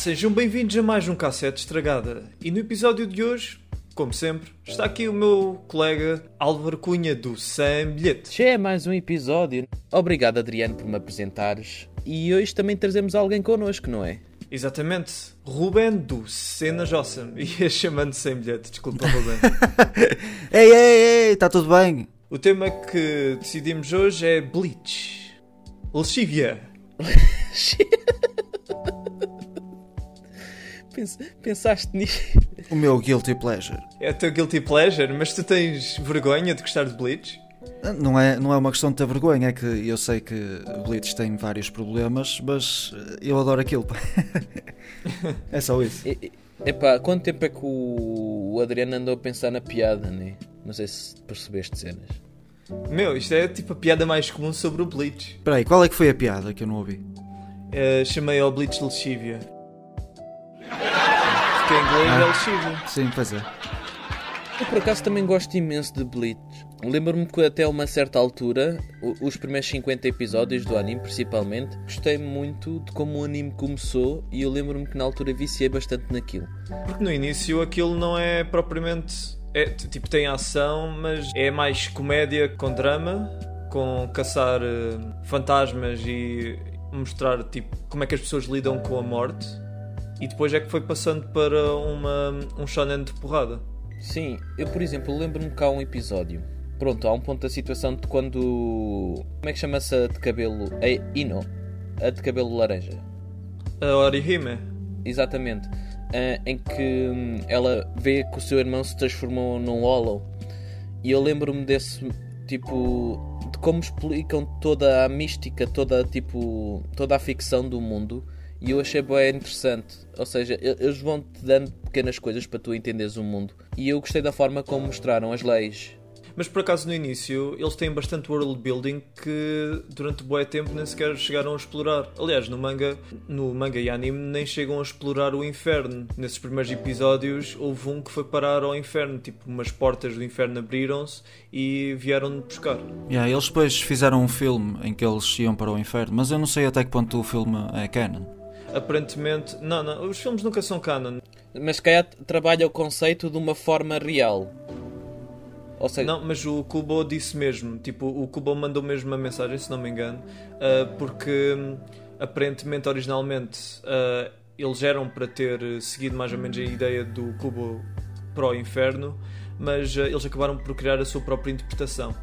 Sejam bem-vindos a mais um Cassete Estragada. E no episódio de hoje, como sempre, está aqui o meu colega Álvaro Cunha do Sem Bilhetes. Já é mais um episódio. Obrigado, Adriano, por me apresentares. E hoje também trazemos alguém connosco, não é? Exatamente, Ruben do Cenas Awesome. Ia chamando Sem Bilhete, desculpa, Ruben. ei, ei, ei, está tudo bem? o tema que decidimos hoje é Bleach. Lexívia. Pens- pensaste nisso? O meu guilty pleasure. É o teu guilty pleasure, mas tu tens vergonha de gostar de Bleach? Não é, não é uma questão de ter vergonha, é que eu sei que Blitz tem vários problemas, mas eu adoro aquilo. pá. é só isso. E- Epá, quanto tempo é que o Adriano andou a pensar na piada, né? Não sei se percebeste cenas. Meu, isto é tipo a piada mais comum sobre o Bleach. Espera aí, qual é que foi a piada que eu não ouvi? Eh, chamei ao Bleach Lexívia. Porque em inglês é Lexívia. Sim, pois é. Eu por acaso também gosto imenso de Bleach. Lembro-me que até uma certa altura, os primeiros 50 episódios do anime principalmente, gostei muito de como o anime começou e eu lembro-me que na altura viciei bastante naquilo. Porque no início aquilo não é propriamente. É, tipo, tem ação, mas é mais comédia com drama, com caçar eh, fantasmas e mostrar tipo, como é que as pessoas lidam com a morte. E depois é que foi passando para uma, um shonen de porrada. Sim, eu por exemplo lembro-me que há um episódio. Pronto, há um ponto da situação de quando. Como é que chama-se a de cabelo. A Ino? A de cabelo laranja. A Orihime. Exatamente. Ah, em que hum, ela vê que o seu irmão se transformou num Hollow. E eu lembro-me desse tipo. de como explicam toda a mística, toda, tipo, toda a ficção do mundo. E eu achei bem interessante. Ou seja, eles vão-te dando pequenas coisas para tu entenderes o mundo. E eu gostei da forma como mostraram as leis. Mas por acaso no início eles têm bastante world building que durante o bué tempo nem sequer chegaram a explorar. Aliás, no manga, no manga e anime nem chegam a explorar o inferno. Nesses primeiros episódios houve um que foi parar ao inferno, tipo umas portas do inferno abriram-se e vieram buscar. Yeah, eles depois fizeram um filme em que eles iam para o inferno, mas eu não sei até que ponto o filme é canon. Aparentemente, não, não, os filmes nunca são canon. Mas se calhar trabalha o conceito de uma forma real. Ou seja, Não, mas o Kubo disse mesmo, tipo, o Kubo mandou mesmo uma mensagem, se não me engano, ah, porque hum, aparentemente, originalmente, ah, eles eram para ter seguido mais ou menos a ideia do Kubo para o inferno, mas ah, eles acabaram por criar a sua própria interpretação.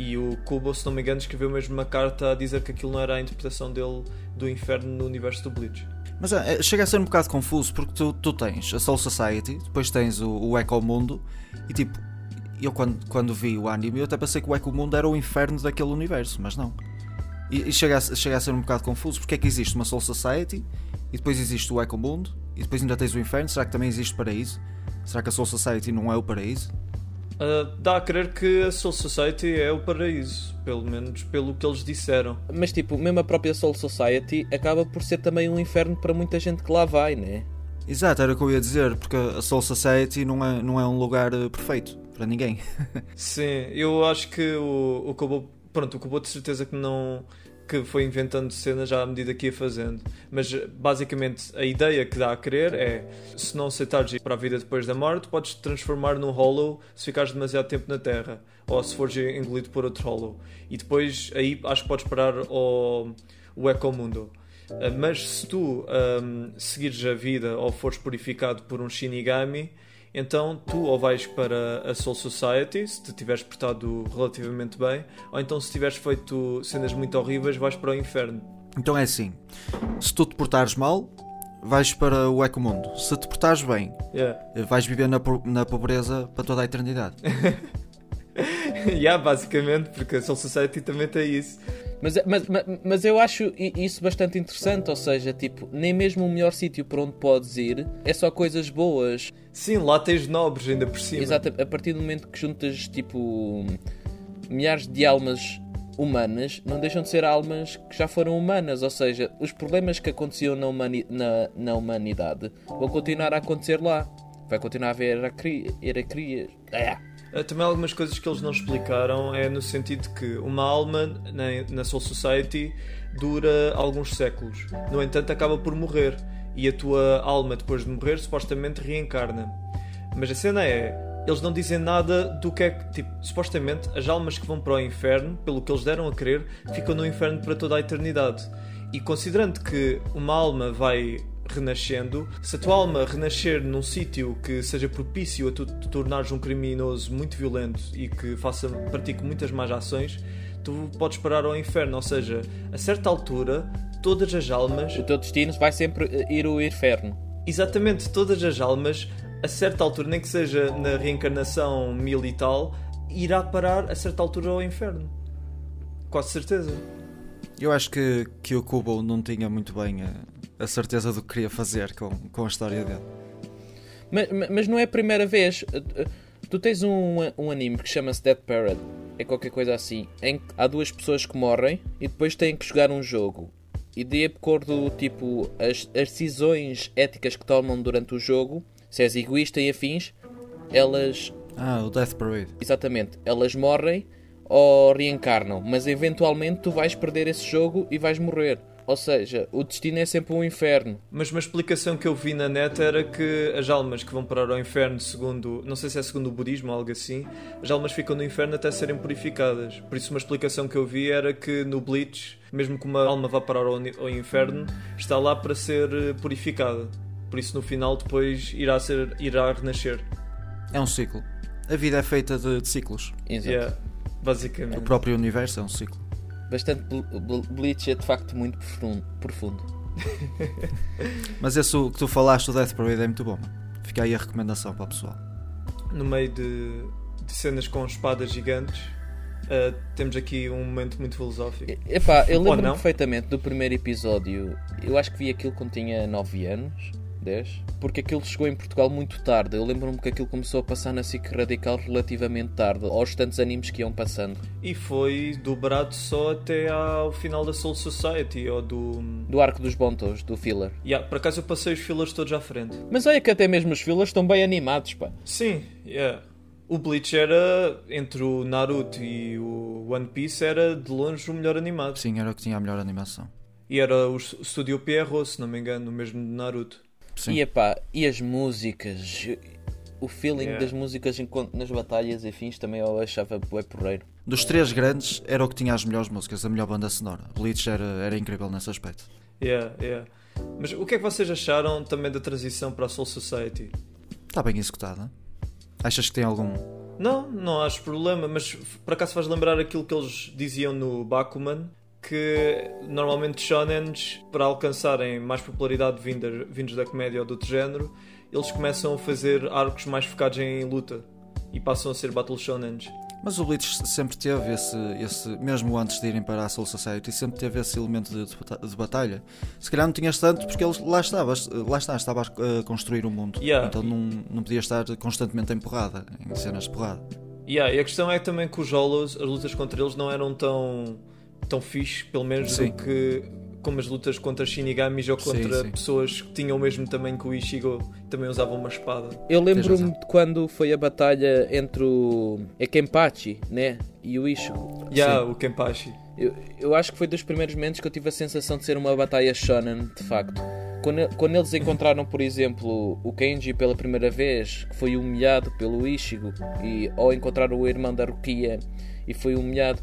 E o Kubo, se não me engano, escreveu mesmo uma carta a dizer que aquilo não era a interpretação dele do inferno no universo do Bleach. Mas é, chega a ser um bocado confuso porque tu, tu tens a Soul Society, depois tens o, o Ecomundo e tipo, eu quando, quando vi o anime eu até pensei que o Ecomundo era o inferno daquele universo, mas não. E, e chega, a, chega a ser um bocado confuso porque é que existe uma Soul Society e depois existe o Ecomundo e depois ainda tens o inferno. Será que também existe paraíso? Será que a Soul Society não é o paraíso? Ah, dá a crer que a Soul Society é o paraíso, pelo menos pelo que eles disseram. Mas tipo, mesmo a própria Soul Society acaba por ser também um inferno para muita gente que lá vai, né? Exato, era o que eu ia dizer, porque a Soul Society não é, não é um lugar eh, perfeito para ninguém. Sim, eu acho que o, o Kubo, pronto, o Kubo de certeza que não que foi inventando cenas já à medida que ia fazendo. Mas basicamente a ideia que dá a querer é se não aceitares ir para a vida depois da morte, podes te transformar num hollow se ficares demasiado tempo na Terra. Ou se fores engolido por outro hollow. E depois aí acho que podes parar ao, o Ecomundo. Uh, Mas se tu um, seguires a vida ou fores purificado por um Shinigami, então tu ou vais para a Soul Society, se te tiveres portado relativamente bem, ou então se tiveres feito cenas muito horríveis, vais para o inferno. Então é assim: se tu te portares mal, vais para o Ecomundo. Se te portares bem, Yeah. vais viver na, na pobreza para toda a eternidade. yeah, basicamente, porque a Soul Society também tem isso. Mas, mas, mas, eu acho isso bastante interessante, ou seja, tipo, nem mesmo o melhor sítio para onde podes ir é só coisas boas. Sim, lá tens nobres ainda por cima. Exato, a partir do momento que juntas, tipo, milhares de almas humanas, não deixam de ser almas que já foram humanas, ou seja, os problemas que aconteciam na, humani na, na humanidade vão continuar a acontecer lá. Vai continuar a haver hierarquia- hierarquias. Ah, Uh, Também algumas coisas que eles não explicaram é no sentido que uma alma na, Soul Society dura alguns séculos. No entanto, acaba por morrer. e a tua alma, depois de morrer, supostamente reencarna. Mas a cena é, eles não dizem nada do que é que. Tipo, supostamente, as almas que vão para o inferno, pelo que eles deram a querer, ficam no inferno para toda a eternidade. E considerando que uma alma vai renascendo, se a tua alma renascer num sítio que seja propício a tu te tornares um criminoso muito violento e que faça, pratique muitas más ações, tu podes parar ao inferno. Ou seja, a certa altura, todas as almas. O teu destino vai sempre eh, ir ao inferno. Exatamente, todas as almas, a certa altura, nem que seja na reencarnação mil e tal, irá parar a certa altura ao inferno. Quase certeza. Eu acho que, que o Kubo não tinha muito bem a, a certeza do que queria fazer com, com a história dele. Mas, mas não é a primeira vez. Tu tens um, um anime que chama-se Dead Parrot, é qualquer coisa assim, em que há duas pessoas que morrem e depois têm que jogar um jogo. E de acordo, tipo, as, as decisões éticas que tomam durante o jogo, se és egoísta e afins, elas. Ah, o Death Parade. Exatamente, elas morrem ou reencarnam, mas eventualmente tu vais perder esse jogo e vais morrer. Ou seja, o destino é sempre um inferno. Mas uma explicação que eu vi na net era que as almas que vão parar ao inferno, segundo, não sei se é segundo o budismo ou algo assim, as almas ficam no inferno até serem purificadas. Por isso, uma explicação que eu vi era que no Bleach, mesmo que uma alma vá parar ao, ao inferno, está lá para ser eh, purificada. Por isso, no final, depois irá, ser, irá renascer. É um ciclo. A vida é feita de, de ciclos. Exato. Yeah, basicamente. O próprio universo é um ciclo. Bastante Bleach é de facto muito profundo. Mas esse que tu falaste, o Death Parade, é muito bom. Fica aí a recomendação para o pessoal. No meio de, de cenas com espadas gigantes, uh, temos aqui um momento muito filosófico. Epá, eu lembro-me perfeitamente do primeiro episódio. Eu acho que vi aquilo quando tinha 9 anos. 10, porque aquilo chegou em Portugal muito tarde. Eu lembro-me que aquilo começou a passar na SIC Radical relativamente tarde, aos tantos animes que iam passando. E foi dobrado só até ao final da Soul Society ou do. Do arco dos Bontos, do filler. Yeah, por acaso eu passei os fillers todos à frente. Mas olha que até mesmo os fillers estão bem animados, pá. Sim, yeah. O Bleach era, entre o Naruto e o One Piece, era de longe o melhor animado. Sim, era o que tinha a melhor animação. E era o Studio Pierrot, se não me engano, o mesmo de Naruto. Sim. E, epá, e as músicas, o feeling yeah. das músicas nas batalhas e fins também eu achava bué porreiro. Dos três grandes era o que tinha as melhores músicas, a melhor banda sonora. Bleach era, era incrível nesse aspecto. Yeah, yeah. Mas o que é que vocês acharam também da transição para a Soul Society? Está bem executada. Achas que tem algum. Não, não acho problema, mas por acaso faz lembrar aquilo que eles diziam no Bakuman, que normalmente shonens, para alcançarem mais popularidade vinda, vindos da comédia ou do outro género, eles começam a fazer arcos mais focados em luta e passam a ser battle shonens. Mas o Bleach sempre teve esse, esse, mesmo antes de irem para a Soul Society, sempre teve esse elemento de, de, de batalha. Se calhar não tinhas tanto porque ele lá estava, lá está, estava a construir o mundo. Yeah. Então não, não podia estar constantemente em porrada, em cenas de porrada. Yeah, e a questão é também que os Hollows, as lutas contra eles não eram tão tão fixe, pelo menos, sim. do que como as lutas contra Shinigamis ou contra sim, sim. pessoas que tinham o mesmo tamanho que o Ishigo também usavam uma espada. Eu lembro-me de quando foi a batalha entre o é Kenpachi, né? E o Ishigo. Já, yeah, o Kenpachi. Eu, eu acho que foi dos primeiros momentos que eu tive a sensação de ser uma batalha shonen, de facto. Quando, quando eles encontraram, por exemplo, o Kenji pela primeira vez, que foi humilhado pelo Ishigo, e ou encontraram o irmão da Rukia e foi humilhado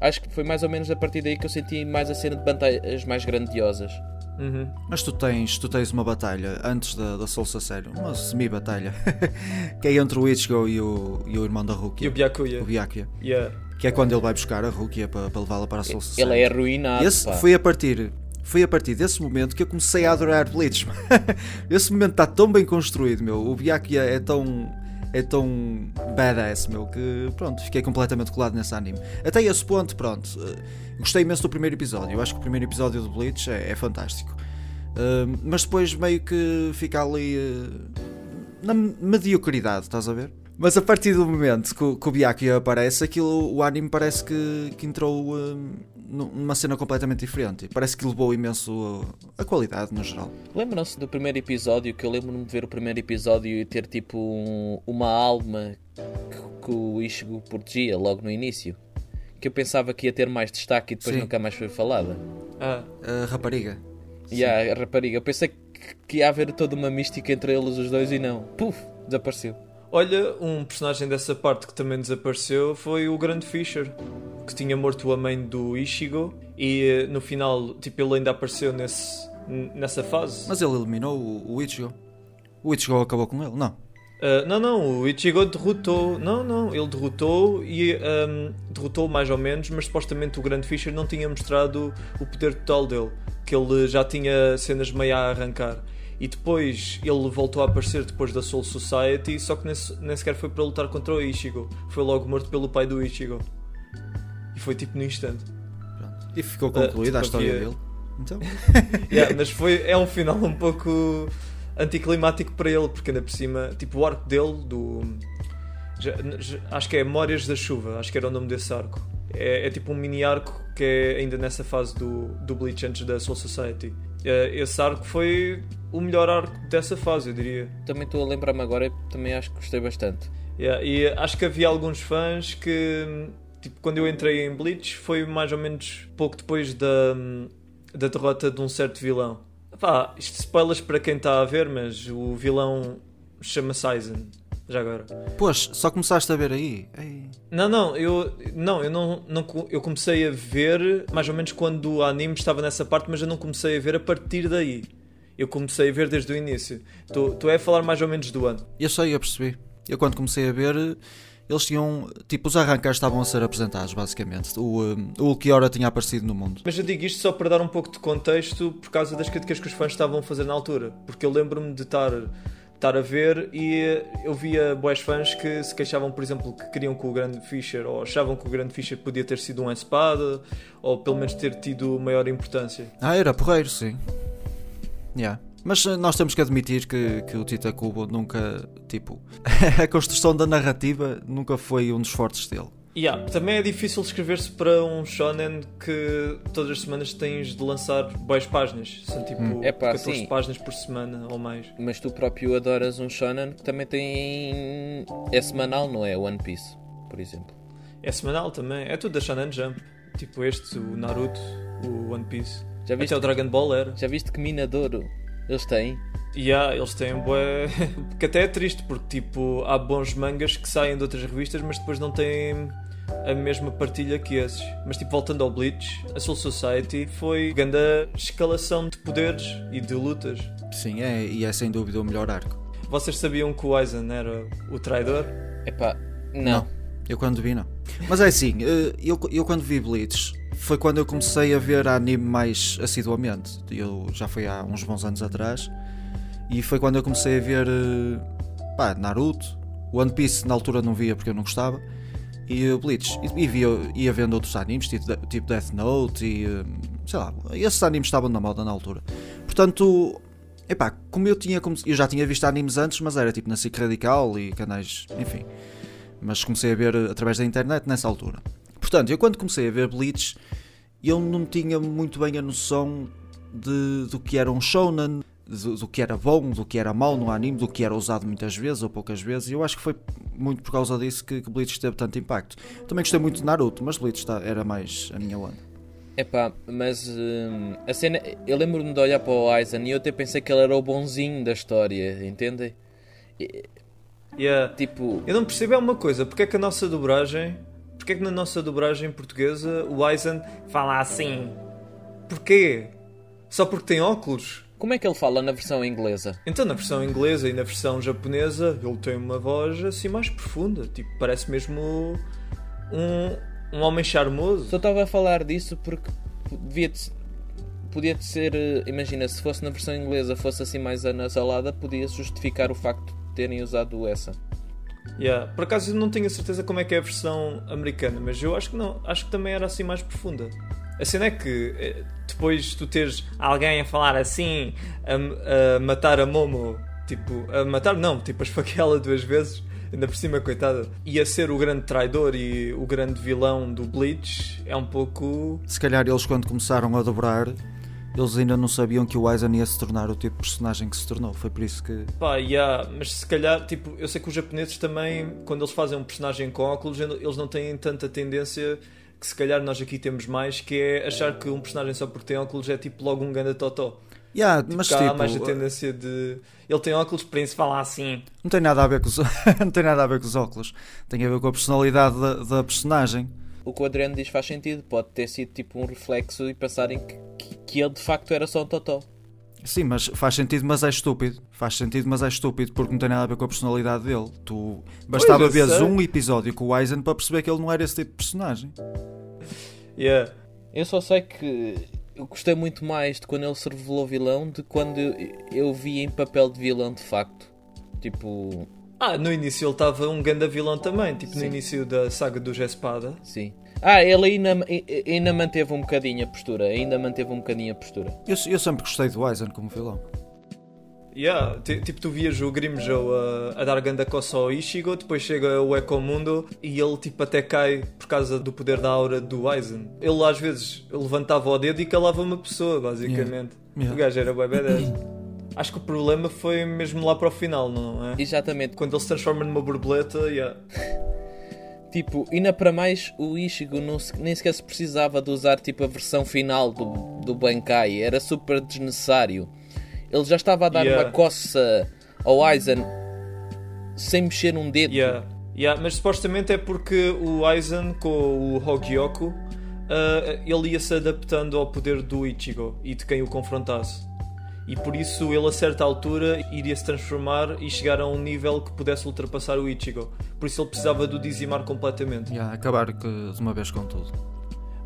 acho que foi mais ou menos a partir daí que eu senti mais a cena de batalhas mais grandiosas. Uhum. Mas tu tens, tu tens uma batalha antes da, da Soul Sério, uma semi-batalha, que é entre o Ichigo e o, e o irmão da Rukia. E o Byakuya. O Byakuya. Yeah. Que é quando ele vai buscar a Rukia para, para levá-la para a Soul Sério. Ele é arruinado. Esse foi a partir foi a partir desse momento que eu comecei a adorar Bleach. Esse momento está tão bem construído, meu. O Byakuya é tão é tão badass, meu, que pronto, fiquei completamente colado nesse anime. Até esse ponto, pronto, uh, gostei imenso do primeiro episódio. Eu acho que o primeiro episódio do Bleach é, é fantástico. Uh, mas depois meio que fica ali uh, na mediocridade, estás a ver? Mas a partir do momento que, que o Byakuya aparece, aquilo, o anime parece que, que entrou numa cena completamente diferente. Parece que levou imenso a, a qualidade no geral. Lembram-se do primeiro episódio? Que eu lembro-me de ver o primeiro episódio e ter tipo um, uma alma que, que o Ishigo protegia logo no início. Que eu pensava que ia ter mais destaque e depois Sim. nunca mais foi falada. Ah. A rapariga. E yeah, a rapariga. Eu pensei que ia haver toda uma mística entre eles os dois e não. Puf, desapareceu. Olha, um personagem dessa parte que também desapareceu foi o Grande Fisher, que tinha morto a mãe do Ishigo e eh, no final, tipo, ele ainda apareceu nesse, nessa fase. Mas ele eliminou o, o Ichigo. O Ichigo acabou com ele? Não. Ah, não, não, o Ichigo derrotou. Não, não, ele derrotou e ahm, derrotou mais ou menos, mas supostamente o Grande Fisher não tinha mostrado o poder total dele, que ele já tinha cenas meio a arrancar. E depois ele voltou a aparecer depois da Soul Society, só que nem, se- nem sequer foi para lutar contra o Ichigo. Foi logo morto pelo pai do Ichigo. E foi tipo no instante. Pronto. E ficou concluída a tipo, história dele. Então, Yeah, mas foi, é um final um pouco anticlimático para ele, porque ainda por cima, tipo, o arco dele, do. já- já- acho que é Memórias da Chuva, acho que era o nome desse arco. É, é tipo um mini arco que é ainda nessa fase do, do Bleach antes da Soul Society. Eh, Esse arco foi o melhor arco dessa fase, eu diria. Também estou a lembrar-me agora e também acho que gostei bastante. Yeah, e acho que havia alguns fãs que, tipo, quando eu entrei em Bleach, foi mais ou menos pouco depois da, da derrota de um certo vilão. Pá, isto spoilers para quem está a ver, mas o vilão chama-se Aizen. Já agora. pois, só começaste a ver aí. Ei. Não, não, eu não, eu não, não eu comecei a ver mais ou menos quando o anime estava nessa parte, mas eu não comecei a ver a partir daí. Eu comecei a ver desde o início. Tu, é a falar mais ou menos do ano. Eu sei, eu percebi. Eu quando comecei a ver, eles tinham. Tipo, os arrancares estavam a ser apresentados, basicamente. O, um, o Ulquiorra tinha aparecido no mundo. Mas eu digo isto só para dar um pouco de contexto por causa das críticas que os fãs estavam a fazer na altura. Porque eu lembro-me de estar, estar a ver e eu via boas fãs que se queixavam, por exemplo, que queriam que o Grande Fischer ou achavam que o Grande Fischer podia ter sido uma espada ou pelo menos ter tido maior importância. Ah, era porreiro, sim. Yeah. Mas eh, nós temos que admitir que, que o Tita Kubo nunca. Tipo. a construção da narrativa nunca foi um dos fortes dele. Yeah, também é difícil escrever-se para um shonen que todas as semanas tens de lançar boas páginas. São tipo Hum. Epá, 14 sim. páginas por semana ou mais. Mas tu próprio adoras um shonen que também tem... É semanal, não é? One Piece, por exemplo. É semanal também. É tudo da Shonen Jump. Tipo este, o Naruto, o One Piece. Já viste, Até o Dragon Ball era. já viste que Minadouro eles têm? E há, eles têm bué... que até é triste, porque tipo, há bons mangas que saem de outras revistas, mas depois não têm a mesma partilha que esses. Mas tipo, voltando ao Bleach, a Soul Society foi grande escalação de poderes e de lutas. Sim, é, e é sem dúvida o melhor arco. Vocês sabiam que o Aizen era o traidor? Epá, não. Eu quando vi, não. Mas é assim, eh, eu, eu quando vi Bleach foi quando eu comecei a ver anime mais assiduamente. Eu já foi há uns bons anos atrás. E foi quando eu comecei a ver eh, pá, Naruto. One Piece na altura não via porque eu não gostava. E eh, Bleach. E, e via, ia vendo outros animes, tipo, tipo Death Note e eh, sei lá, esses animes estavam na moda na altura. Portanto, epá, como eu tinha eu já tinha visto animes antes, mas era tipo na SIC Radical e canais, enfim. Mas comecei a ver através da internet nessa altura. Portanto, eu quando comecei a ver Bleach, eu não tinha muito bem a noção de, do que era um shonen, do, do que era bom, do que era mau no anime, do que era usado muitas vezes ou poucas vezes. E eu acho que foi muito por causa disso que, que Bleach teve tanto impacto. Também gostei muito de Naruto, mas Bleach tá- era mais a minha onda. Epá, mas hum, a cena. Eu lembro-me de olhar para o Aizen e eu até pensei que ele era o bonzinho da história, entendem? E, Yeah. Tipo, Eu não percebo é uma coisa, porque é que a nossa dobragem, porque é que na nossa dobragem portuguesa o Aizen fala assim? Porquê? Só porque tem óculos? como é que ele fala na versão inglesa? Então na versão inglesa e na versão japonesa ele tem uma voz assim mais profunda, tipo, parece mesmo um, um homem charmoso. Só estava a falar disso porque devia podia ser. eh, Imagina, se fosse na versão inglesa fosse assim mais anasalada, podia justificar o facto de terem usado essa. Yeah. Por acaso eu não tenho a certeza como é que é a versão americana, mas eu acho que não, acho que também era assim mais profunda. A cena é que eh, depois tu teres alguém a falar assim, a, a matar a Momo, tipo, a matar não, tipo a esfaqueá-la duas vezes, ainda por cima, coitada, e a ser o grande traidor e o grande vilão do Bleach, é um pouco. Se calhar eles quando começaram a dobrar, eles ainda não sabiam que o Aizen ia se tornar o tipo de personagem que se tornou. Foi por isso que. Pá, yeah, mas se calhar, tipo, eu sei que os japoneses também, quando eles fazem um personagem com óculos, eles não têm tanta tendência que se calhar nós aqui temos mais, que é achar que um personagem só porque tem óculos é tipo logo um ganda totó. Yeah, mas Cá há tipo, mais a tendência de. Ele tem óculos, por isso fala assim. não tem nada a ver com os, não tem nada a ver com os óculos. Tem a ver com a personalidade da, da personagem. O que o Adriano diz faz sentido. Pode ter sido tipo um reflexo e pensarem que, que, ele de facto era só um totó. Sim, mas faz sentido, mas é estúpido. Faz sentido, mas é estúpido porque não tem nada a ver com a personalidade dele. Tu bastava ver um episódio com o Eisen para perceber que ele não era esse tipo de personagem. Yeah. Eu só sei que eu gostei muito mais de quando ele se revelou vilão de quando eu, eu vi em papel de vilão de facto. Tipo, Ah, no início ele estava um ganda vilão também, tipo no Sim. início da saga do Espada. sim. Ah, ele ainda, ainda manteve um bocadinho a postura. Ainda manteve um bocadinho a postura. Eu, eu sempre gostei do Eisen como vilão. Yeah, ti- tipo, tu vias o Grimjow a, a dar ganda coça ao Ishigo, depois chega o Ecomundo e ele tipo até cai por causa do poder da aura do Aizen. Ele às vezes levantava o dedo e calava uma pessoa, basicamente. Yeah. O gajo era bem badass. Acho que o problema foi mesmo lá para o final, não é? Exatamente. Quando ele se transforma numa borboleta, yeah. Tipo, ainda para mais, o Ishigo não se- nem sequer se precisava de usar tipo a versão final do, do Bankai. Era super desnecessário. Ele já estava a dar Yeah. uma coça ao Aizen sem mexer um dedo. Yeah. Yeah, mas supostamente é porque o Aizen com o Hogyoku ah, ele ia se adaptando ao poder do Ichigo e de quem o confrontasse. E por isso ele a certa altura iria se transformar e chegar a um nível que pudesse ultrapassar o Ichigo. Por isso ele precisava do dizimar completamente. Yeah, acabar que- de uma vez com tudo.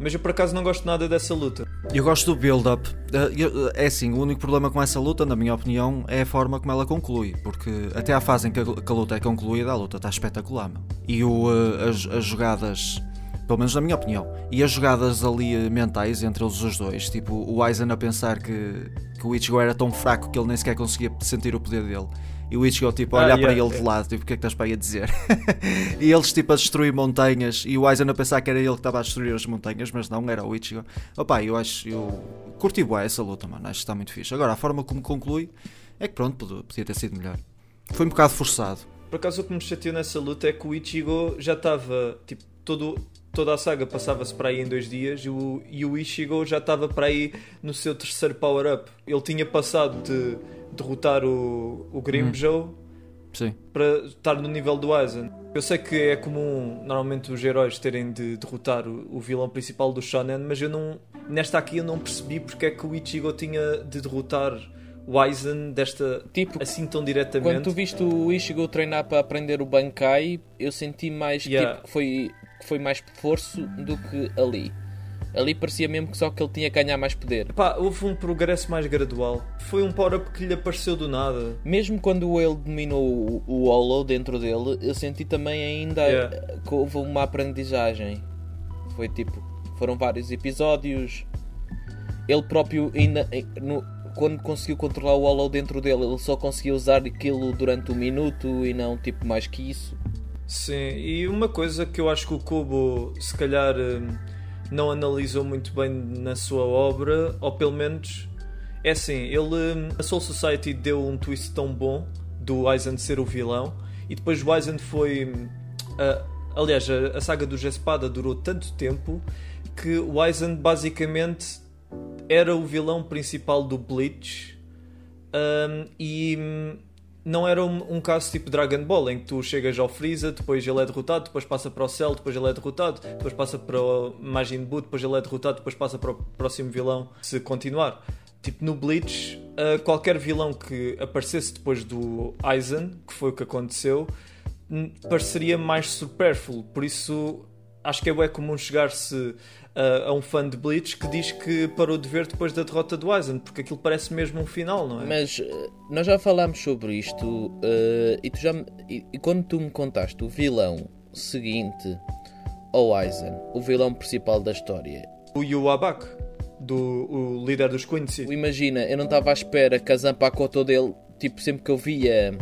Mas eu por acaso não gosto nada dessa luta. Eu gosto do build-up. Eh, eu- É assim, o único problema com essa luta, na minha opinião, é a forma como ela conclui. Porque até à fase em que a, que a luta é concluída, a luta está espetacular. Meu. E o, eh, as, as jogadas, pelo menos na minha opinião, e as jogadas ali eh, mentais entre eles os dois, tipo o Aizen a pensar que, que o Ichigo era tão fraco que ele nem sequer conseguia sentir o poder dele. E o Ichigo tipo, a Ah, olhar yeah, para ele de lado, tipo, o que é que estás para aí a dizer? e eles tipo a destruir montanhas e o Aizen a pensar que era ele que estava a destruir as montanhas, mas não, era o Ichigo. Opa, eu acho, eu curti bué essa luta, mano, acho que está muito fixe. Agora, a forma como conclui é que pronto, podia ter sido melhor. Foi um bocado forçado. Por acaso o que me chateou nessa luta é que o Ichigo já estava, tipo, todo, toda a saga passava-se para aí em dois dias e o, e o Ichigo já estava para aí no seu terceiro power-up. Ele tinha passado de derrotar o, o Grimjow Sim. para estar no nível do Aizen. Eu sei que é comum normalmente os heróis terem de derrotar o, o vilão principal do Shonen, mas eu não, nesta aqui eu não percebi porque é que o Ichigo tinha de derrotar o Aizen desta, Tipo, assim tão Quando diretamente. tu viste o Ishigo treinar para aprender o Bankai, eu senti mais Yeah. tipo, que, foi, foi mais esforço do que ali. Ali parecia mesmo que só que ele tinha que ganhar mais poder. Pá, houve um progresso mais gradual. Foi um power-up que lhe apareceu do nada. Mesmo quando ele dominou o, Hollow dentro dele, eu senti também ainda Yeah. que houve uma aprendizagem. Foi tipo, foram vários episódios. Ele próprio ainda no- quando conseguiu controlar o Hollow dentro dele, ele só conseguia usar aquilo durante um minuto e não tipo mais que isso. Sim, e uma coisa que eu acho que o Kubo se calhar hum, não analisou muito bem na sua obra, ou pelo menos é assim, ele hum, a Soul Society deu um twist tão bom do Aizen ser o vilão e depois o Aizen foi hum, aliás, a, a saga do Espada durou tanto tempo que o Aizen basicamente era o vilão principal do Bleach hum, e não era um, um caso tipo Dragon Ball em que tu chegas ao Freeza, depois ele é derrotado, depois passa para o Cell, depois ele é derrotado, depois passa para o Majin Buu, depois ele é derrotado, depois passa para o próximo vilão se continuar. Tipo no Bleach, ah, qualquer vilão que aparecesse depois do Aizen, que foi o que aconteceu, pareceria mais supérfluo. Por isso acho que é bem comum chegar-se ah, a um fã de Bleach que diz que parou de ver depois da derrota do Aizen, porque aquilo parece mesmo um final, não é? Mas eh, nós já falámos sobre isto eh, e, tu já, me- e, e quando tu me contaste o vilão seguinte ao Aizen, o vilão principal da história, O Yuabak, do o líder dos Quincy. imagina, eu não estava à espera que a Zanpakuto dele, tipo, sempre que eu via.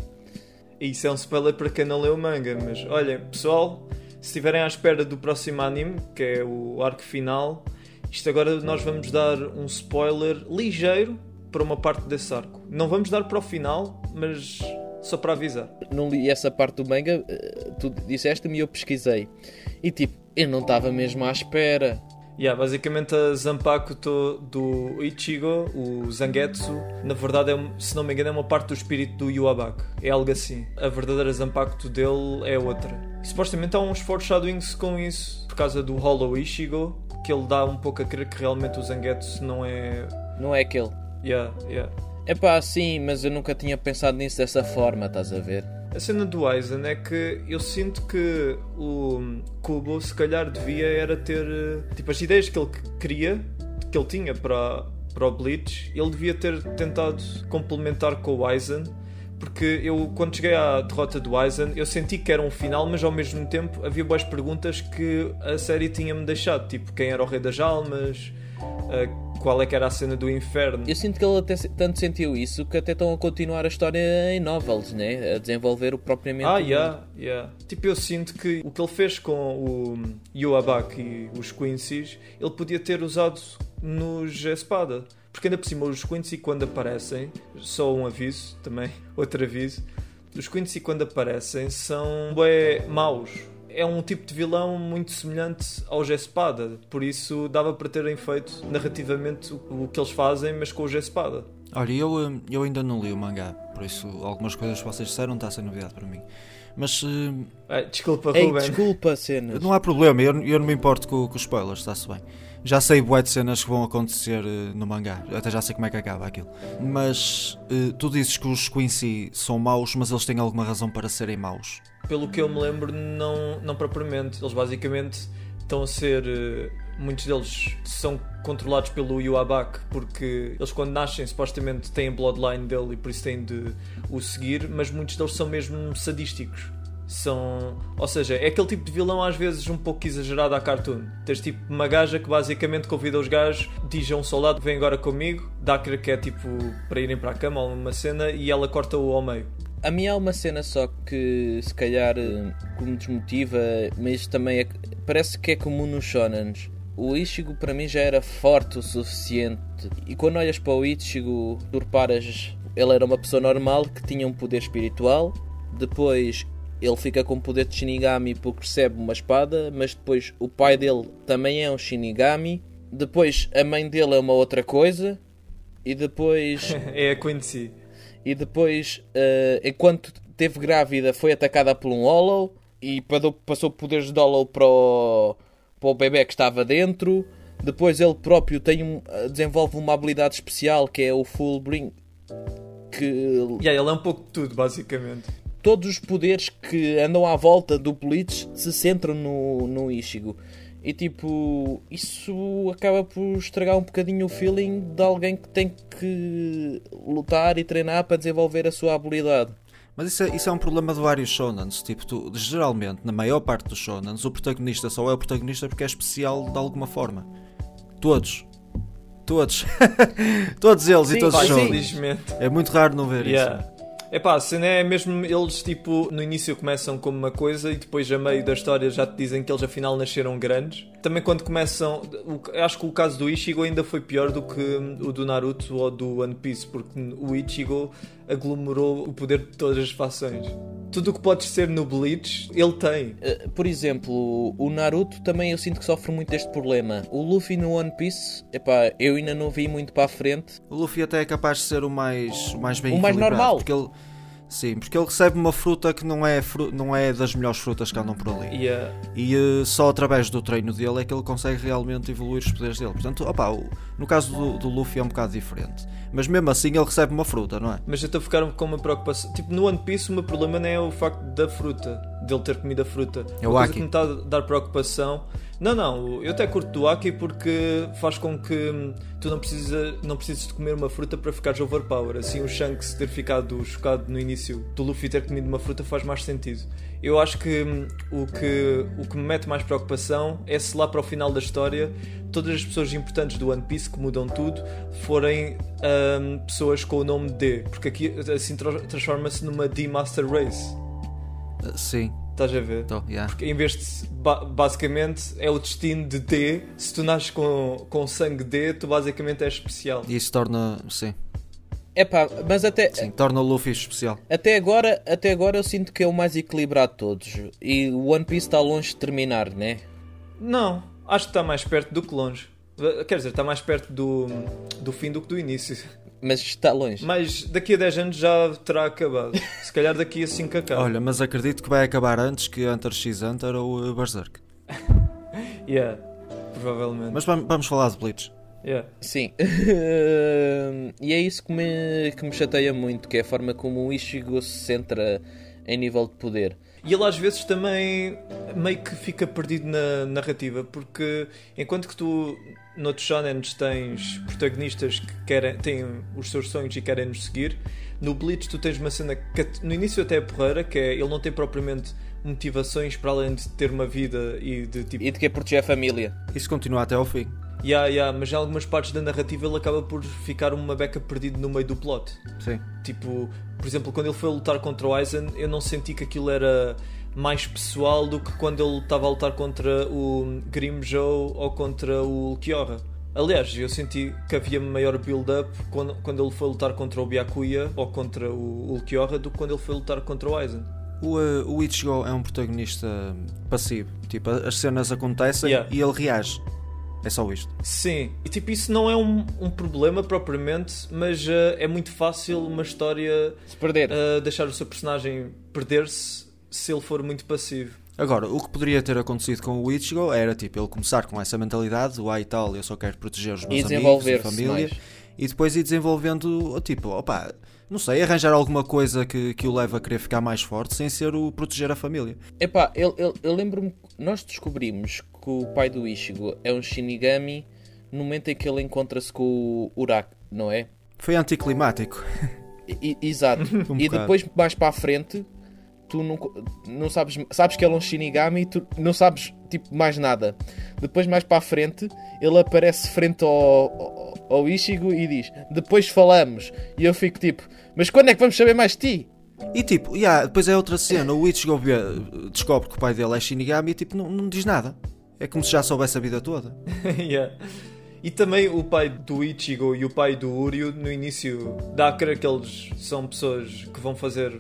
Isso é um spoiler para quem não leu o manga, mas olhem, pessoal, se estiverem à espera do próximo anime, que é o arco final, isto agora nós vamos dar um spoiler ligeiro para uma parte desse arco. Não vamos dar para o final, mas só para avisar. Não li essa parte do manga, eh, tu disseste-me e eu pesquisei. E tipo, eu não estava mesmo à espera. Yeah, basicamente a Zanpaku to- do Ichigo, o Zangetsu, na verdade, é, se não me engano, é uma parte do espírito do Yuabaku. É algo assim. A verdadeira Zanpaku dele é outra. E, supostamente há uns foreshadowings com isso, por causa do Hollow Ichigo, que ele dá um pouco a crer que realmente o Zangetsu não é. Não é aquele. Yeah, yeah. É pá, sim, mas eu nunca tinha pensado nisso dessa forma, estás a ver? A cena do Aizen é que eu sinto que o Kubo se calhar devia era ter eh, tipo as ideias que ele queria, que ele tinha para, para o Bleach, ele devia ter tentado complementar com o Aizen, porque eu quando cheguei à derrota do Aizen eu senti que era um final, mas ao mesmo tempo havia boas perguntas que a série tinha-me deixado, tipo quem era o Rei das Almas, eh, qual é que era a cena do inferno. Eu sinto que ele até tanto sentiu isso que até estão a continuar a história em novels, né? A desenvolver o propriamente. Ah, yeah, yeah. Tipo, eu sinto que o que ele fez com o Yuabak e os Quincy's, ele podia ter usado nos Espada. Porque ainda por cima, os Quincy quando aparecem, só um aviso também, outro aviso, os Quincy quando aparecem são bué maus. É um tipo de vilão muito semelhante aos Espada, por isso dava para terem feito narrativamente o o que eles fazem, mas com os Espada. Olha, eu, hum, eu ainda não li o mangá, por isso algumas coisas que vocês disseram está a ser novidade para mim. Mas Ah, desculpa, Ei, Ruben. desculpa, cenas. não há problema, eu, eu não me importo com, com os spoilers, está-se bem. Já sei bué de cenas que vão acontecer eh, no mangá, até já sei como é que acaba aquilo. Mas eh, tu dizes que os Quincy são maus, mas eles têm alguma razão para serem maus. pelo que eu me lembro, não, não propriamente. Eles basicamente estão a ser. eh, Muitos deles são controlados pelo Yuabak porque eles, quando nascem, supostamente têm a bloodline dele e por isso têm de o seguir, mas muitos deles são mesmo sadísticos. São. Ou seja, é aquele tipo de vilão às vezes um pouco exagerado à cartoon. Tens tipo uma gaja que basicamente convida os gajos, diz a um soldado: vem agora comigo, dá a crer que é tipo para irem para a cama ou uma cena e ela corta-o ao meio. A mim há uma cena só que se calhar que me desmotiva, mas também é, parece que é comum nos shonens. O Ichigo para mim já era forte o suficiente. E quando olhas para o Ichigo, tu reparas, ele era uma pessoa normal que tinha um poder espiritual. Depois ele fica com o poder de Shinigami porque recebe uma espada, mas depois o pai dele também é um Shinigami. Depois a mãe dele é uma outra coisa. E depois é a Quincy. e depois, eh, enquanto esteve grávida, foi atacada por um Hollow e passou poderes de Hollow para o, para o bebê que estava dentro. Depois ele próprio tem um, eh, desenvolve uma habilidade especial que é o Full Bring. Que Yeah, ele é um pouco de tudo, basicamente. Todos os poderes que andam à volta do Bleach se centram no, no Ichigo. E tipo, isso acaba por estragar um bocadinho o feeling de alguém que tem que lutar e treinar para desenvolver a sua habilidade. Mas isso é, isso é um problema de vários shonens. Tipo, tu, geralmente, na maior parte dos shonens, o protagonista só é o protagonista porque é especial de alguma forma. Todos. Todos. Todos eles Sim, e todos os. Infelizmente. É muito raro não ver isso. É pá, a cena é mesmo eles tipo no início começam como uma coisa e depois a meio da história já te dizem que eles afinal nasceram grandes. Também quando começam, acho que o caso do Ichigo ainda foi pior do que o do Naruto ou do One Piece, porque o Ichigo aglomerou o poder de todas as fações. Tudo o que podes ser no Bleach, ele tem. Uh, Por exemplo, o Naruto também eu sinto que sofre muito deste problema. O Luffy no One Piece, epá, eu ainda não vi muito para a frente. O Luffy até é capaz de ser o mais, o mais bem O mais normal. Porque ele, sim, porque ele recebe uma fruta que não é, fru- não é das melhores frutas que andam por ali. E, uh, E eh, só através do treino dele é que ele consegue realmente evoluir os poderes dele. Portanto, opa, o- no caso do, do Luffy é um bocado diferente. Mas mesmo assim ele recebe uma fruta, não é? Mas eu estou a ficar com uma preocupação. Tipo, no One Piece o meu problema não é o facto da fruta, dele ter comido a fruta. É o Aki. que me está a dar preocupação. Não, não, eu até curto do Aki porque faz com que hum, tu não, precisa, não precises de comer uma fruta para ficares overpower. Assim, o Shanks ter ficado chocado no início do Luffy ter comido uma fruta faz mais sentido. Eu acho que hum, o que, o que me mete mais preocupação é se lá para o final da história todas as pessoas importantes do One Piece que mudam tudo forem hum, pessoas com o nome D, porque aqui assim tra- transforma-se numa D-Master Race. Eh, sim, Estás a ver? então, yeah. Porque em vez de ba- basicamente é o destino de D, se tu nasces com, com sangue D, tu basicamente és especial. E isso torna, sim, Epá, mas até, sim, torna o Luffy especial. até, agora, até agora eu sinto que é o mais equilibrado de todos. E o One Piece está longe de terminar, né? Não, Acho que está mais perto do que longe. Quer dizer, está mais perto do, do fim do que do início. Mas está longe. Mas daqui a 10 anos já terá acabado. Se calhar daqui a 5 acaba. Olha, mas acredito que vai acabar antes que Hunter x Hunter ou uh, Berserk. Yeah, provavelmente. Mas vam- vamos falar de Bleach. Yeah. Sim. e é isso que me, que me chateia muito, que é a forma como o Ichigo se centra em nível de poder. E ele às vezes também meio que fica perdido na narrativa, porque enquanto que tu noutros shonens tens protagonistas que querem, têm os seus sonhos e querem nos seguir, no Bleach tu tens uma cena que no início até é porreira, que é ele não tem propriamente motivações para além de ter uma vida e de tipo. E de que é proteger a família. Isso continua até ao fim. Yeah, yeah, mas em algumas partes da narrativa ele acaba por ficar uma beca perdido no meio do plot. Sim. Tipo, por exemplo, quando ele foi lutar contra o Aizen, eu não senti que aquilo era mais pessoal do que quando ele estava a lutar contra o Grimjoe ou contra o Kyoha. Aliás, eu senti que havia maior build-up quando, quando ele foi lutar contra o Byakuya ou contra o Ulquiorra do que quando ele foi lutar contra o Aizen. O, uh, o Ichigo é um protagonista passivo. Tipo, as cenas acontecem Yeah. e ele reage. É só isto. Sim, e tipo, isso não é um, um problema propriamente, mas eh, é muito fácil uma história Se perder. eh, deixar o seu personagem perder-se se ele for muito passivo. Agora, o que poderia ter acontecido com o Ichigo era tipo ele começar com essa mentalidade, o ai tal, eu só quero proteger os meus e amigos e desenvolver-se família, mais. e depois ir desenvolvendo, tipo, opá, não sei, arranjar alguma coisa que, que o leve a querer ficar mais forte sem ser o proteger a família. Epá, eu, eu, eu lembro-me. Nós descobrimos que o pai do Ichigo é um Shinigami no momento em que ele encontra-se com o Uraki, não é? Foi anticlimático. I- exato. Um e depois, mais para a frente, tu não, não sabes. Sabes que ele é um Shinigami e tu não sabes tipo, mais nada. Depois, mais para a frente, ele aparece frente ao, ao, ao Ichigo e diz: Depois falamos. E eu fico tipo: Mas quando é que vamos saber mais de ti? E tipo, yeah, depois é outra cena, o Ichigo descobre que o pai dele é Shinigami e tipo, não, não diz nada. É como se já soubesse a vida toda. Yeah. E também o pai do Ichigo e o pai do Uryu, no início, dá a crer que eles são pessoas que vão fazer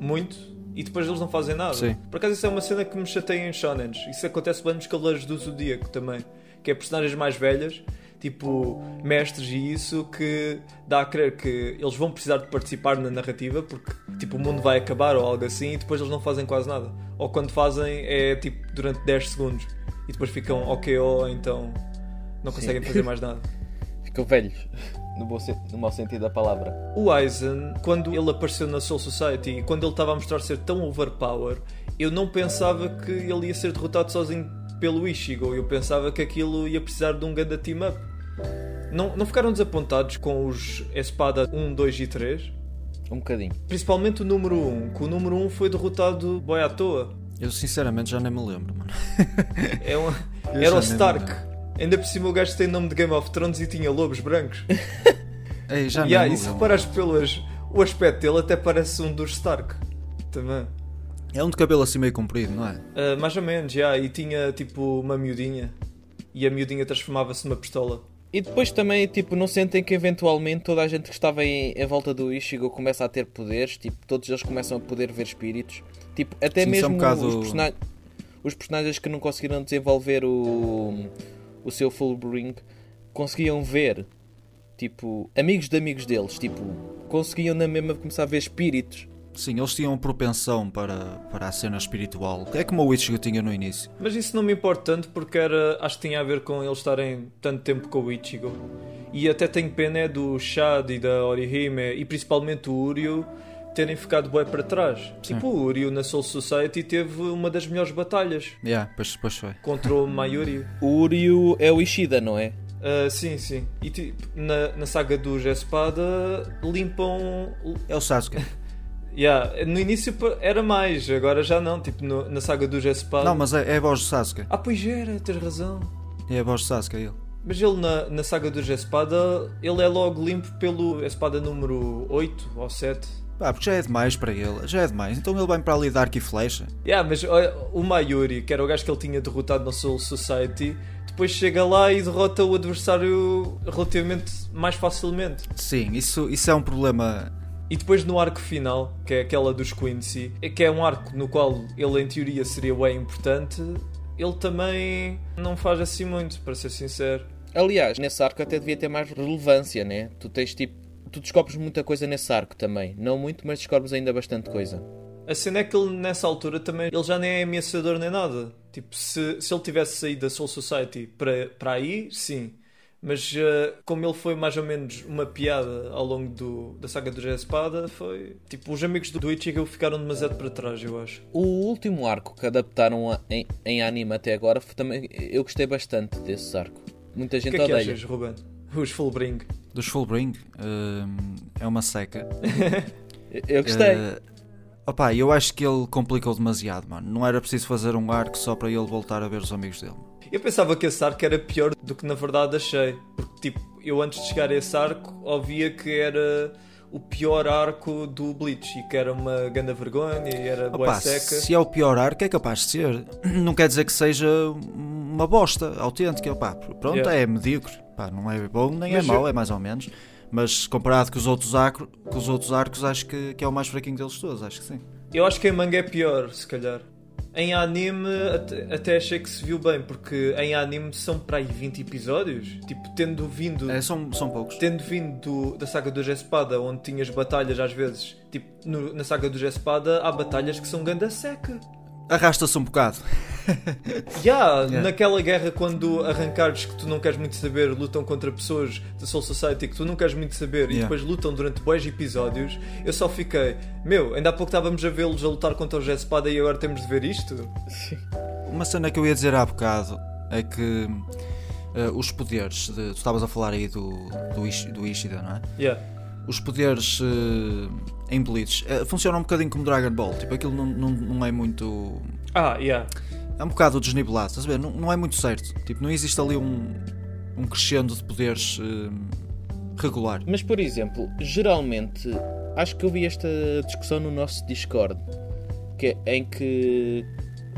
muito e depois eles não fazem nada. Sim. Por acaso, isso é uma cena que me chateia em Shonens. Isso acontece bem nos Cavaleiros do Zodíaco também. Que é personagens mais velhas, tipo mestres e isso, que dá a crer que eles vão precisar de participar na narrativa porque tipo, o mundo vai acabar ou algo assim e depois eles não fazem quase nada. Ou quando fazem é tipo durante 10 segundos e depois ficam ok ou então não conseguem fazer mais nada. Ficam velhos, no, bom no mau sentido da palavra. O Aizen, quando ele apareceu na Soul Society e quando ele estava a mostrar ser tão overpower, eu não pensava que ele ia ser derrotado sozinho pelo Ichigo. Eu pensava que aquilo ia precisar de um grande team-up. Não, não ficaram desapontados com os Espada 1, 2 e 3? Um bocadinho. Principalmente o número 1, que o número 1 foi derrotado boy à toa. Eu sinceramente já nem me lembro, mano. É um- era o Stark. Ainda por cima o gajo tem nome de Game of Thrones e tinha lobos brancos. Ei, já Yeah, e se reparares pelas, o aspecto dele até parece um dos Stark. Também. É um de cabelo assim meio comprido, não é? Ah, mais ou menos, já. E tinha tipo uma miudinha. E a miudinha transformava-se numa pistola. E depois também, tipo, não sentem que eventualmente toda a gente que estava em, em volta do Ichigo começa a ter poderes, tipo, todos eles começam a poder ver espíritos. Tipo, até Sim, é um mesmo bocado- os, os personagens que não conseguiram desenvolver o, o seu full bring conseguiam ver, tipo, amigos de amigos deles, tipo, conseguiam na mesma começar a ver espíritos. Sim, eles tinham propensão para, para a cena espiritual. É como o Ichigo tinha no início. Mas isso não me importa tanto porque era, acho que tinha a ver com eles estarem tanto tempo com o Ichigo. E até tenho pena é do Shad e da Orihime e principalmente o Uryu terem ficado bem para trás. Tipo, o Uryu na Soul Society teve uma das melhores batalhas Yeah, pois, pois foi. contra o Mayuri. O Uryu é o Ishida, não é? Ah, sim, sim. E tipo, na, na saga dos Espada limpam. É o Sasuke. Yeah, no início era mais, agora já não. Tipo, no- na saga dos Espada. não, mas é, é a voz do Sasuke. Ah, pois era, tens razão. É a voz do Sasuke, é ele. Mas ele na, na saga dos Espada, ele é logo limpo pelo Espada número 8 ou 7. Pá, porque já é demais para ele. Já é demais. Então ele vai para ali dar arco e flecha. Yeah, mas o Mayuri, que era o gajo que ele tinha derrotado na Soul Society, depois chega lá e derrota o adversário relativamente mais facilmente. Sim, isso, isso é um problema. E depois no arco final, que é aquela dos Quincy, que é um arco no qual ele em teoria seria bem importante, ele também não faz assim muito, para ser sincero. Aliás, nesse arco até devia ter mais relevância, né? Tu tens tipo. Tu descobres muita coisa nesse arco também. Não muito, mas descobres ainda bastante coisa. A cena é que ele, nessa altura, também ele já nem é ameaçador nem nada. Tipo, se, se ele tivesse saído da Soul Society para, para aí, sim. Mas uh, como ele foi mais ou menos uma piada ao longo do, da saga do Jé Espada, foi. Tipo, os amigos do Ichigo ficaram demasiado para trás, eu acho. O último arco que adaptaram a, em, em anime até agora, foi também, eu gostei bastante desse arco. Muita O gente que é que odeia. achas, Ruben? Os Fullbring. Dos Fullbring hum, é uma seca. Eu- gostei. Eh, opá, eu acho que ele complicou demasiado, mano. Não era preciso fazer um arco só para ele voltar a ver os amigos dele. Eu pensava que esse arco era pior do que na verdade achei. Porque, tipo, eu antes de chegar a esse arco, ouvia que era o pior arco do Bleach e que era uma grande vergonha e era Opa, seca. se é o pior arco, é capaz de ser. Não quer dizer que seja uma bosta autêntica. Opá, pronto, Yeah. é medíocre. Pá, não é bom nem Mas é mau, eu- é mais ou menos. Mas comparado com os outros, arco, com os outros arcos, acho que, que é o mais fraquinho deles todos. Acho que sim. Eu acho que em manga é pior, se calhar. Em anime até, até achei que se viu bem, porque em anime são para aí 20 episódios. Tipo, tendo vindo. É, são, são poucos. Tendo vindo do- da saga do Espada, onde tinhas batalhas às vezes, tipo, no- na saga do Espada há batalhas que são ganda seca. Arrasta-se um bocado. Yeah, Yeah. naquela guerra quando arrancares que tu não queres muito saber, lutam contra pessoas da Soul Society que tu não queres muito saber e Yeah. depois lutam durante bons episódios, eu só fiquei, meu, ainda há pouco estávamos a vê-los a lutar contra o Espada e agora temos de ver isto? Uma cena que eu ia dizer há bocado é que eh, os poderes, de, tu estavas a falar aí do, do, Ishi- do Ishida, não é? Yeah. Os poderes eh, em Bleach eh, funcionam um bocadinho como Dragon Ball, tipo aquilo não, não, não é muito. Ah, yeah. É um bocado desnivelado, estás a ver? Não, não é muito certo, tipo, não existe ali um, um crescendo de poderes eh, regular. Mas, por exemplo, geralmente, acho que eu vi esta discussão no nosso Discord, que é em que,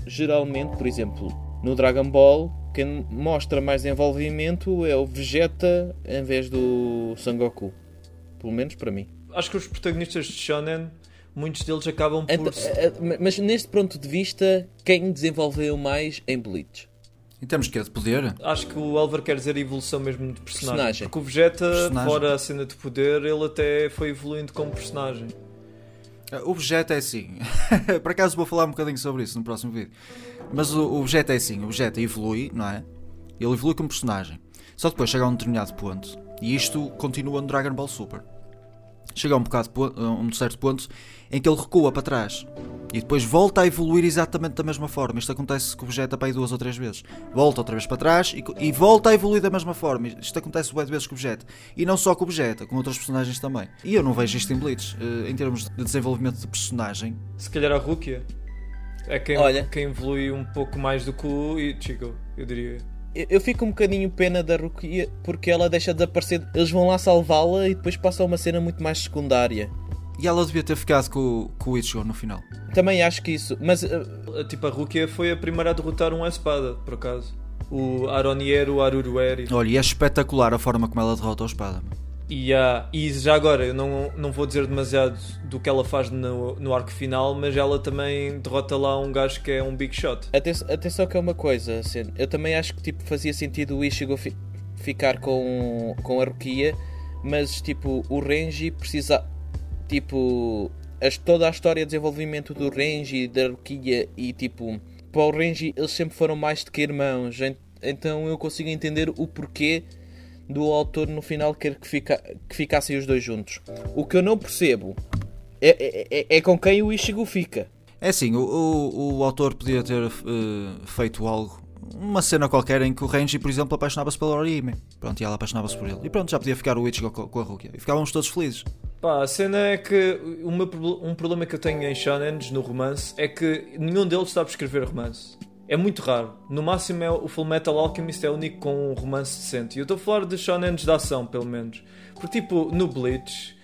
geralmente, por exemplo, no Dragon Ball, quem mostra mais envolvimento é o Vegeta em vez do Sangoku. Pelo menos para mim. Acho que os protagonistas de Shonen, muitos deles acabam por. Então, eh, mas neste ponto de vista, quem desenvolveu mais em Bleach? Em termos de quê? De poder? Acho que o Elver quer dizer a evolução mesmo de personagem. Personagem. Porque o Vegeta, Personagem. fora a cena de poder, ele até foi evoluindo como personagem. Eh, O Vegeta é assim. Por acaso vou falar um bocadinho sobre isso no próximo vídeo. Mas o, o Vegeta é assim: o Vegeta evolui, não é? Ele evolui como personagem. Só que depois chega a um determinado ponto. E isto continua no Dragon Ball Super. Chega a um, bocado, a um certo ponto em que ele recua para trás. E depois volta a evoluir exatamente da mesma forma. Isto acontece com o Vegeta para aí duas ou três vezes. Volta outra vez para trás e, e volta a evoluir da mesma forma. Isto acontece de vezes com o Vegeta. E não só com o Vegeta, com outros personagens também. E eu não vejo isto em Bleach. eh, em termos de desenvolvimento de personagem, Se calhar a Rukia é quem, Olha. quem evolui um pouco mais do que o Ichigo, eu diria. Eu, fico um bocadinho pena da Rukia porque ela deixa de aparecer. Eles vão lá salvá-la e depois passa a uma cena muito mais secundária. E ela devia ter ficado com, o- com o Ichigo no final. Também acho que isso. Mas eh, Tipo, a Rukia foi a primeira a derrotar um espada, por acaso. O Aroniero, o Arurueri. Olha, e é espetacular a forma como ela derrota a espada. mano. E, há- e já agora, eu não, não vou dizer demasiado do que ela faz no, no arco final, mas ela também derrota lá um gajo que é um big shot. aten- atenção que é uma coisa, assim, eu também acho que tipo, fazia sentido o Ishigo fi- ficar com, com a Rukia, mas tipo, o Renji precisa. Tipo, as- toda a história de desenvolvimento do Renji da Rukia e tipo, para o Renji eles sempre foram mais do que irmãos, en- então eu consigo entender o porquê do autor no final querer que, fica, que ficassem os dois juntos. O que eu não percebo é, é, é- é com quem o Ishigo fica. É assim, o, o, o autor podia ter eh, feito algo, uma cena qualquer em que o Renji, por exemplo, apaixonava-se pela Orihime. Pronto, e ela apaixonava-se por ele. E pronto, já podia ficar o Ichigo co- com a Rukia. E ficávamos todos felizes. Pá, a cena é que proble- um problema que eu tenho em shonens, no romance, é que nenhum deles sabe escrever romance. É muito raro. No máximo é o Full Metal Alchemist é o único com um romance decente. E eu estou a falar de shonens de ação, pelo menos. Porque tipo, no Bleach,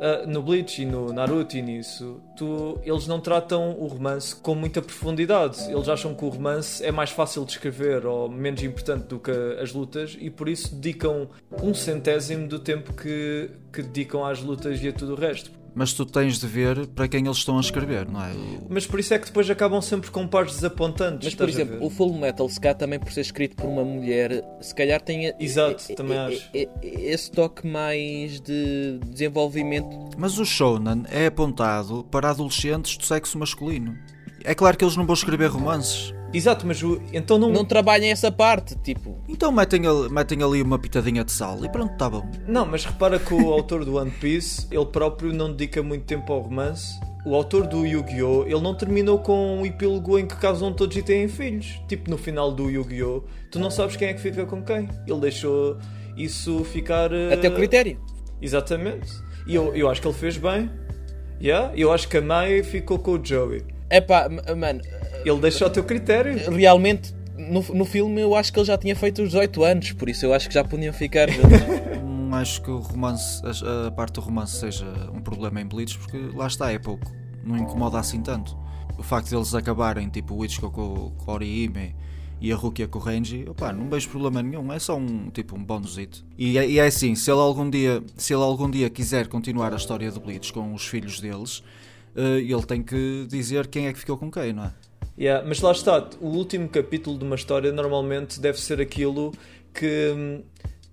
ah, no Bleach e no Naruto e nisso, tu, eles não tratam o romance com muita profundidade. Eles acham que o romance é mais fácil de escrever ou menos importante do que as lutas e por isso dedicam um centésimo do tempo que, que dedicam às lutas e a tudo o resto. Mas tu tens de ver para quem eles estão a escrever, não é? Mas por isso é que depois acabam sempre com pares desapontantes. Mas, por exemplo, o Full Metal, se calhar também por ser escrito por uma mulher, se calhar tem Exato, e- também e- acho. e- esse toque mais de desenvolvimento. Mas o Shonen é apontado para adolescentes do sexo masculino. É claro que eles não vão escrever romances. Exato, mas o... então não... Não trabalhem essa parte, tipo. Então metem ali, metem ali uma pitadinha de sal e pronto, está bom. Não, mas repara que o autor do One Piece, ele próprio não dedica muito tempo ao romance. O autor do Yu-Gi-Oh! ele não terminou com um epílogo em que casam todos e têm filhos. Tipo, no final do Yu-Gi-Oh! tu não sabes quem é que fica com quem. Ele deixou isso ficar. eh, Até o critério. Exatamente. E eu, eu acho que ele fez bem. Yeah? Eu acho que a Mai ficou com o Joey. É pá, mano, Ele deixou ao teu critério. realmente. No, no filme eu acho que ele já tinha feito os 18 anos, por isso eu acho que já podiam ficar juntos. Não acho que o romance, a, a parte do romance seja um problema em Bleach, porque lá está, é pouco. Não incomoda assim tanto. O facto de eles acabarem, tipo o Ichigo com, com o Orihime e a Rukia com o Renji, opá, não vejo problema nenhum, é só um tipo um bonusito. E é, e é assim, se ele algum dia, se ele algum dia quiser continuar a história de Bleach com os filhos deles, ele tem que dizer quem é que ficou com quem, não é? Yeah, mas lá está, o último capítulo de uma história normalmente deve ser aquilo que,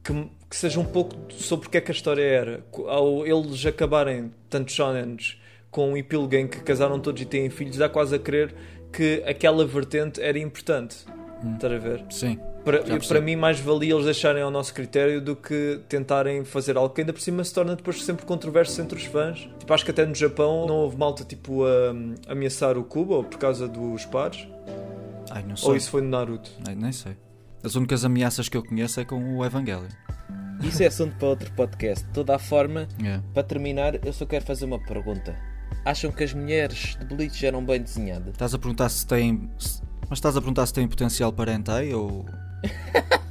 que, que seja um pouco sobre porque é que a história era. Ao eles acabarem, tantos shonens, com um epílogo em que casaram todos e têm filhos, dá quase a crer que aquela vertente era importante. Estás a ver? Sim. Para, para mim, mais valia eles deixarem ao nosso critério do que tentarem fazer algo que ainda por cima se torna depois sempre controverso entre os fãs. Tipo, acho que até no Japão não houve malta tipo a ameaçar o Kubo por causa dos pares. Ai, não sei. Ou isso foi no Naruto? Ai, nem sei. As únicas ameaças que eu conheço é com o Evangelion. Isso é assunto para outro podcast. De toda a forma, É. para terminar, eu só quero fazer uma pergunta. Acham que as mulheres de Bleach eram bem desenhadas? Estás a perguntar se tem. se- Mas estás a perguntar se tem potencial para hentai ou.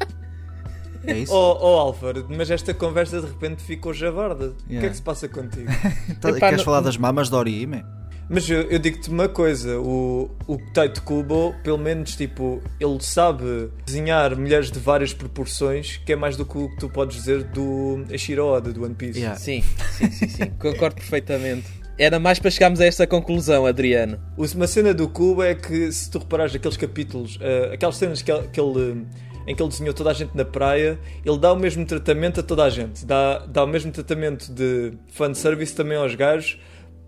É isso? Oh, oh Álvaro, mas esta conversa de repente ficou javarda. O que é Yeah. que se passa contigo? Tá- Epá, Queres não- falar das mamas de Orihime? Mas eu, eu digo-te uma coisa, o, o Taito Kubo, pelo menos, tipo, ele sabe desenhar mulheres de várias proporções, que é mais do que o que tu podes dizer do Ashiro Oda, do One Piece. Yeah. Sim, sim, sim, sim. Concordo perfeitamente. Era mais para chegarmos a esta conclusão, Adriano. Uma cena do Kubo é que, se tu reparares aqueles capítulos, eh, aquelas cenas que que ele, em que ele desenhou toda a gente na praia, ele dá o mesmo tratamento a toda a gente. Dá, dá o mesmo tratamento de fanservice também aos gajos,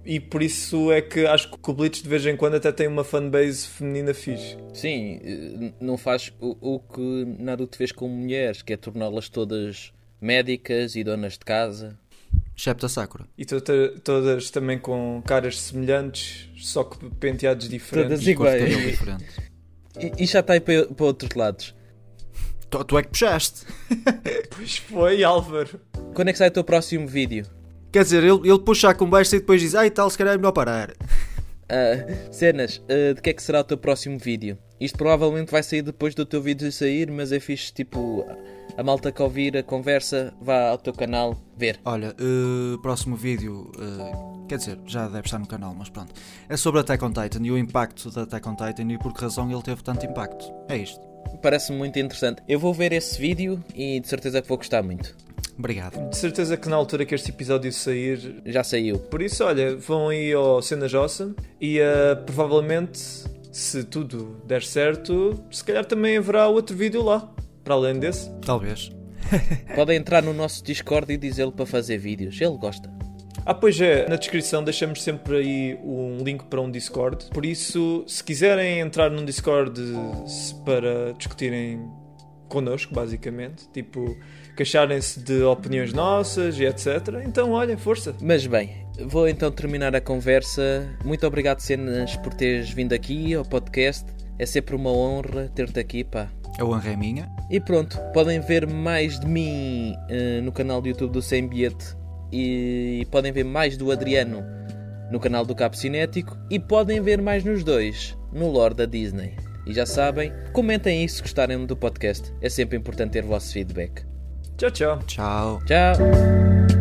e por isso é que acho que o Bleach de vez em quando até tem uma fanbase feminina fixe. Sim, eh, não faz o, o que Naruto fez com mulheres, que é torná-las todas médicas e donas de casa. Excepto a Sakura. E to- to- todas também com caras semelhantes, só que penteados diferentes. Todas E iguais. E, e já está aí para, para outros lados. Tu, tu é que puxaste. Pois foi, Álvaro. Quando é que sai o teu próximo vídeo? Quer dizer, ele, ele puxa a conversa e depois diz: Ai tal, se calhar é melhor parar. Ah, cenas, ah, de que é que será o teu próximo vídeo? Isto provavelmente vai sair depois do teu vídeo sair, mas é fixe, tipo, a malta que ouvir a conversa, vá ao teu canal ver. Olha, eh, próximo vídeo. eh, quer dizer, já deve estar no canal, mas pronto. É sobre Attack on Titan e o impacto da Attack on Titan e por que razão ele teve tanto impacto. É isto. Parece-me muito interessante. Eu vou ver esse vídeo e de certeza que vou gostar muito. Obrigado. De certeza que na altura que este episódio sair. Já saiu. Por isso, olha, vão aí ao Cenas Awesome e eh, provavelmente, se tudo der certo, se calhar também haverá outro vídeo lá, para além desse. Talvez. Podem entrar no nosso Discord e dizer-lhe para fazer vídeos. Ele gosta. Ah, pois é, na descrição deixamos sempre aí um link para um Discord. Por isso, se quiserem entrar num Discord para discutirem connosco, basicamente, tipo, queixarem-se de opiniões nossas e etc. Então, olha, força. Mas bem, vou então terminar a conversa. Muito obrigado, Cenas, por teres vindo aqui ao podcast. É sempre uma honra ter-te aqui, pá. A honra é minha. E pronto, podem ver mais de mim eh, no canal do YouTube do Sem Bilhete e podem ver mais do Adriano no canal do Capo Cinético e podem ver mais nos dois no Lore da Disney. E já sabem, comentem aí se gostarem do podcast. É sempre importante ter o vosso feedback. Tchau, tchau. Tchau. Tchau!